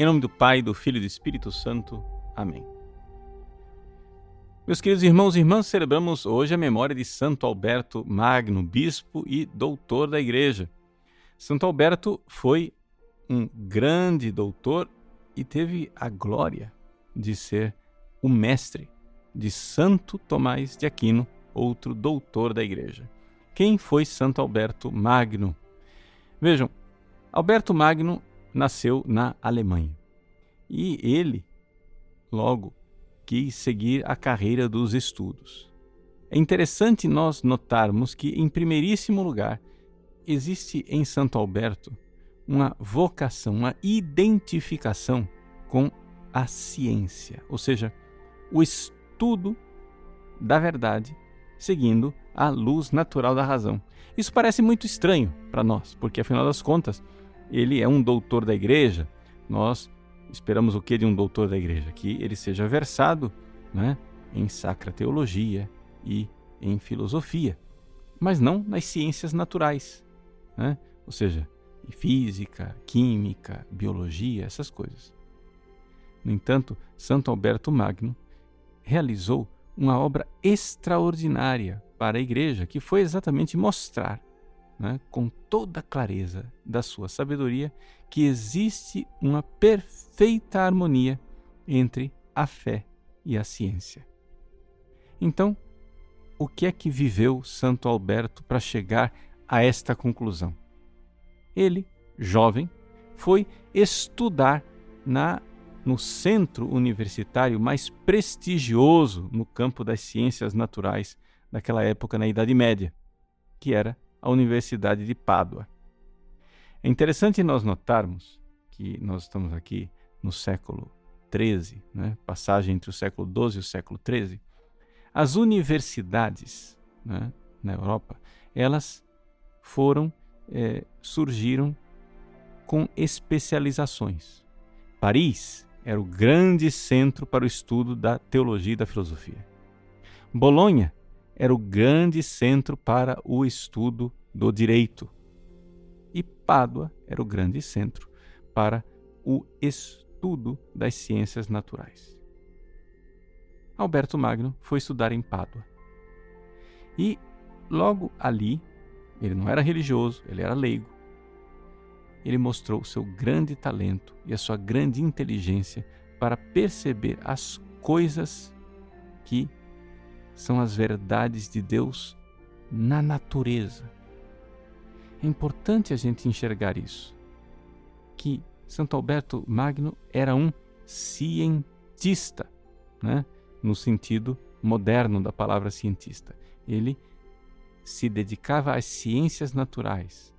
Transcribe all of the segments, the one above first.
Em nome do Pai, do Filho e do Espírito Santo. Amém. Meus queridos irmãos e irmãs, celebramos hoje a memória de Santo Alberto Magno, bispo e doutor da Igreja. Santo Alberto foi um grande doutor e teve a glória de ser o mestre de Santo Tomás de Aquino, outro doutor da Igreja. Quem foi Santo Alberto Magno? Vejam, Alberto Magno nasceu na Alemanha. E ele, logo, quis seguir a carreira dos estudos. É interessante nós notarmos que, em primeiríssimo lugar, existe em Santo Alberto uma vocação, uma identificação com a ciência, ou seja, o estudo da verdade seguindo a luz natural da razão. Isso parece muito estranho para nós, porque afinal das contas, ele é um doutor da igreja, nós esperamos o que de um doutor da igreja? Que ele seja versado né, em sacra teologia e em filosofia, mas não nas ciências naturais, né? ou seja, física, química, biologia, essas coisas. No entanto, Santo Alberto Magno realizou uma obra extraordinária para a igreja, que foi exatamente mostrar né, com toda a clareza da sua sabedoria, que existe uma perfeita harmonia entre a fé e a ciência. Então, o que é que viveu Santo Alberto para chegar a esta conclusão? Ele, jovem, foi estudar na no centro universitário mais prestigioso no campo das ciências naturais daquela época na Idade Média, que era a Universidade de Pádua. É interessante nós notarmos que nós estamos aqui no século XIII, né? passagem entre o século XII e o século XIII. As universidades né? na Europa, elas foram, é, surgiram com especializações. Paris era o grande centro para o estudo da teologia e da filosofia. Bolonha era o grande centro para o estudo do direito. E Pádua era o grande centro para o estudo das ciências naturais. Alberto Magno foi estudar em Pádua. E logo ali, ele não era religioso, ele era leigo. Ele mostrou seu grande talento e a sua grande inteligência para perceber as coisas que são as verdades de Deus na natureza. É importante a gente enxergar isso. Que Santo Alberto Magno era um cientista, né? no sentido moderno da palavra cientista. Ele se dedicava às ciências naturais,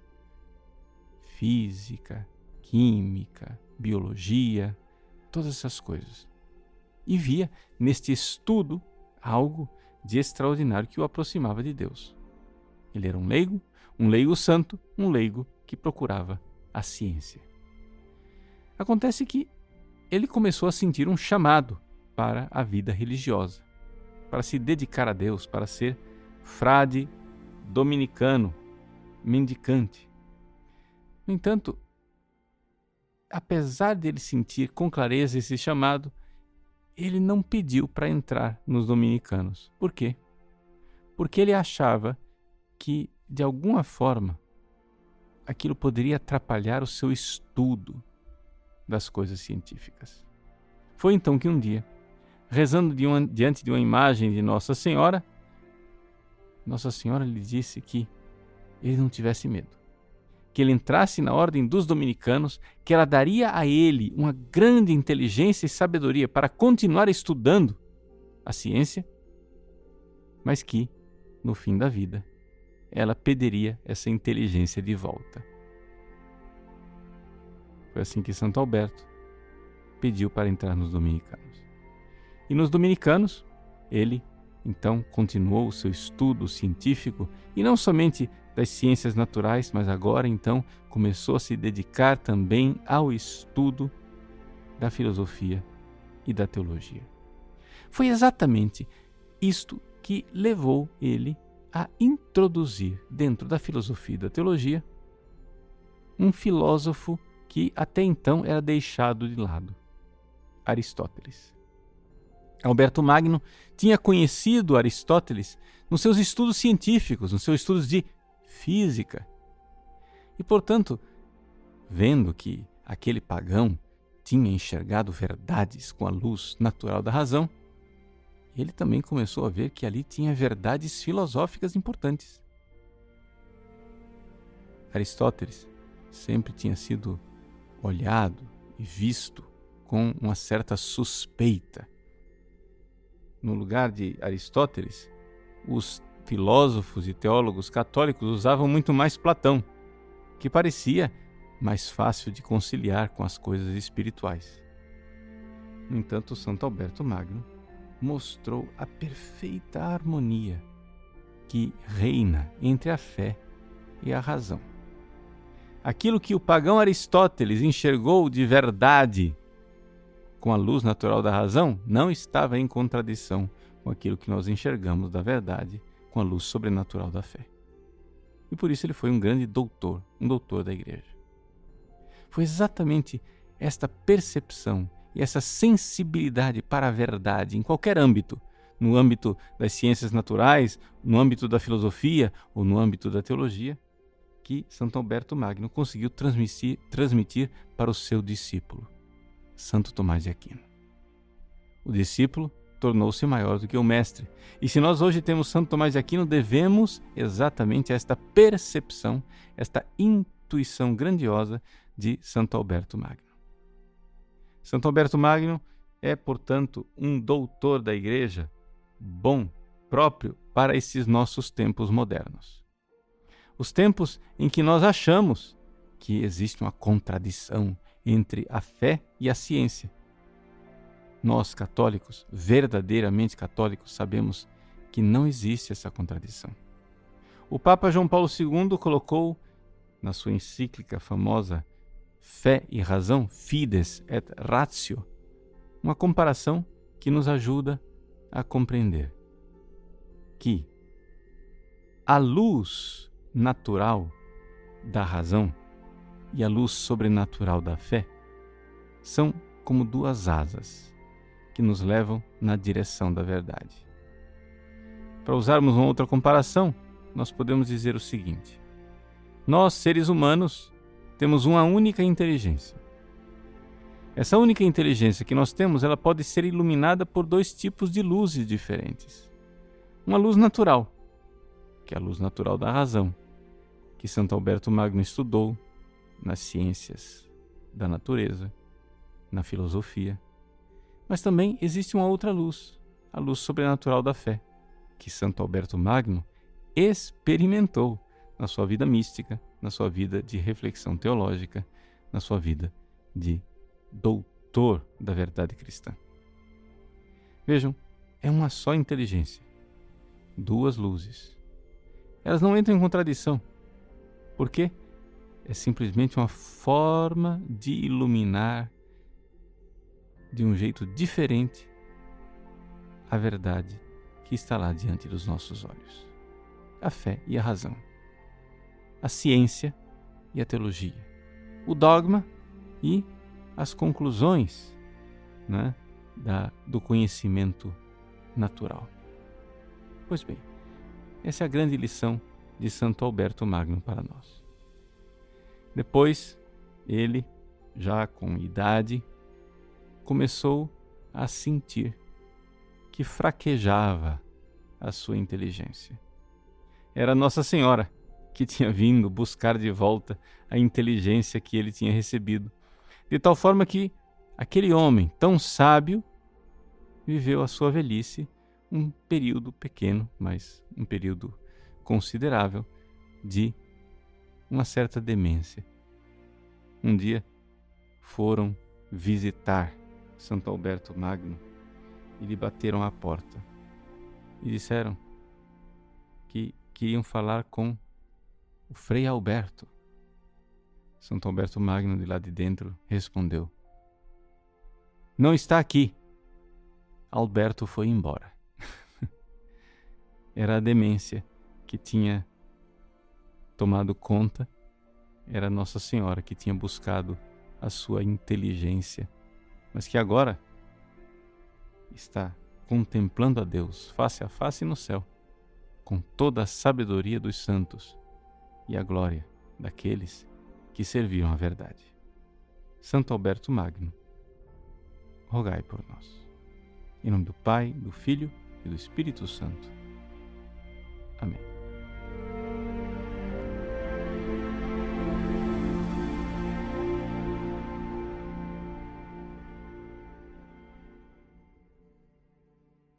física, química, biologia, todas essas coisas. E via neste estudo algo de extraordinário que o aproximava de Deus. Ele era um leigo, um leigo santo, um leigo que procurava a ciência. Acontece que ele começou a sentir um chamado para a vida religiosa, para se dedicar a Deus, para ser frade dominicano, mendicante. No entanto, apesar de ele sentir com clareza esse chamado, ele não pediu para entrar nos dominicanos. Por quê? Porque ele achava que, de alguma forma, aquilo poderia atrapalhar o seu estudo das coisas científicas. Foi então que um dia, rezando de uma, diante de uma imagem de Nossa Senhora, Nossa Senhora lhe disse que ele não tivesse medo que ele entrasse na ordem dos dominicanos, que ela daria a ele uma grande inteligência e sabedoria para continuar estudando a ciência, mas que, no fim da vida, ela pediria essa inteligência de volta. Foi assim que Santo Alberto pediu para entrar nos dominicanos. E nos dominicanos, ele então continuou o seu estudo científico e não somente das ciências naturais, mas agora então começou a se dedicar também ao estudo da filosofia e da teologia. Foi exatamente isto que levou ele a introduzir dentro da filosofia e da teologia um filósofo que até então era deixado de lado: Aristóteles. Alberto Magno tinha conhecido Aristóteles nos seus estudos científicos, nos seus estudos de física. E, portanto, vendo que aquele pagão tinha enxergado verdades com a luz natural da razão, ele também começou a ver que ali tinha verdades filosóficas importantes. Aristóteles sempre tinha sido olhado e visto com uma certa suspeita. No lugar de Aristóteles, os filósofos e teólogos católicos usavam muito mais Platão, que parecia mais fácil de conciliar com as coisas espirituais. No entanto, Santo Alberto Magno mostrou a perfeita harmonia que reina entre a fé e a razão. Aquilo que o pagão Aristóteles enxergou de verdade com a luz natural da razão não estava em contradição com aquilo que nós enxergamos da verdade com a luz sobrenatural da fé. E por isso ele foi um grande doutor, um doutor da igreja. Foi exatamente esta percepção e essa sensibilidade para a verdade em qualquer âmbito, no âmbito das ciências naturais, no âmbito da filosofia ou no âmbito da teologia, que Santo Alberto Magno conseguiu transmitir, transmitir para o seu discípulo, Santo Tomás de Aquino. O discípulo tornou-se maior do que o mestre. E se nós hoje temos Santo Tomás de Aquino, devemos exatamente esta percepção, esta intuição grandiosa de Santo Alberto Magno. Santo Alberto Magno é, portanto, um doutor da Igreja bom, próprio para esses nossos tempos modernos. Os tempos em que nós achamos que existe uma contradição entre a fé e a ciência. Nós, católicos, verdadeiramente católicos, sabemos que não existe essa contradição. O Papa João Paulo II colocou, na sua encíclica famosa fé e razão, fides et ratio, uma comparação que nos ajuda a compreender que a luz natural da razão e a luz sobrenatural da fé são como duas asas que nos levam na direção da verdade. Para usarmos uma outra comparação, nós podemos dizer o seguinte: nós, seres humanos, temos uma única inteligência. Essa única inteligência que nós temos, ela pode ser iluminada por dois tipos de luzes diferentes. Uma luz natural, que é a luz natural da razão, que Santo Alberto Magno estudou nas ciências da natureza, na filosofia. Mas também existe uma outra luz, a luz sobrenatural da fé, que Santo Alberto Magno experimentou na sua vida mística, na sua vida de reflexão teológica, na sua vida de doutor da verdade cristã. Vejam, é uma só inteligência, duas luzes. Elas não entram em contradição. Por quê? É simplesmente uma forma de iluminar de um jeito diferente a verdade que está lá diante dos nossos olhos. A fé e a razão a ciência e a teologia, o dogma e as conclusões né, da, do conhecimento natural. Pois bem, essa é a grande lição de Santo Alberto Magno para nós. Depois, ele, já com idade, começou a sentir que fraquejava a sua inteligência. Era Nossa Senhora que tinha vindo buscar de volta a inteligência que ele tinha recebido. De tal forma que aquele homem tão sábio viveu a sua velhice um período pequeno, mas um período considerável de uma certa demência. Um dia foram visitar Santo Alberto Magno e lhe bateram à porta e disseram que queriam falar com o Frei Alberto. Santo Alberto Magno, de lá de dentro, respondeu: Não está aqui. Alberto foi embora. Era a demência que tinha tomado conta, era Nossa Senhora que tinha buscado a sua inteligência, mas que agora está contemplando a Deus face a face no céu, com toda a sabedoria dos santos e a glória daqueles que serviram a verdade. Santo Alberto Magno, rogai por nós. Em nome do Pai, do Filho e do Espírito Santo. Amém.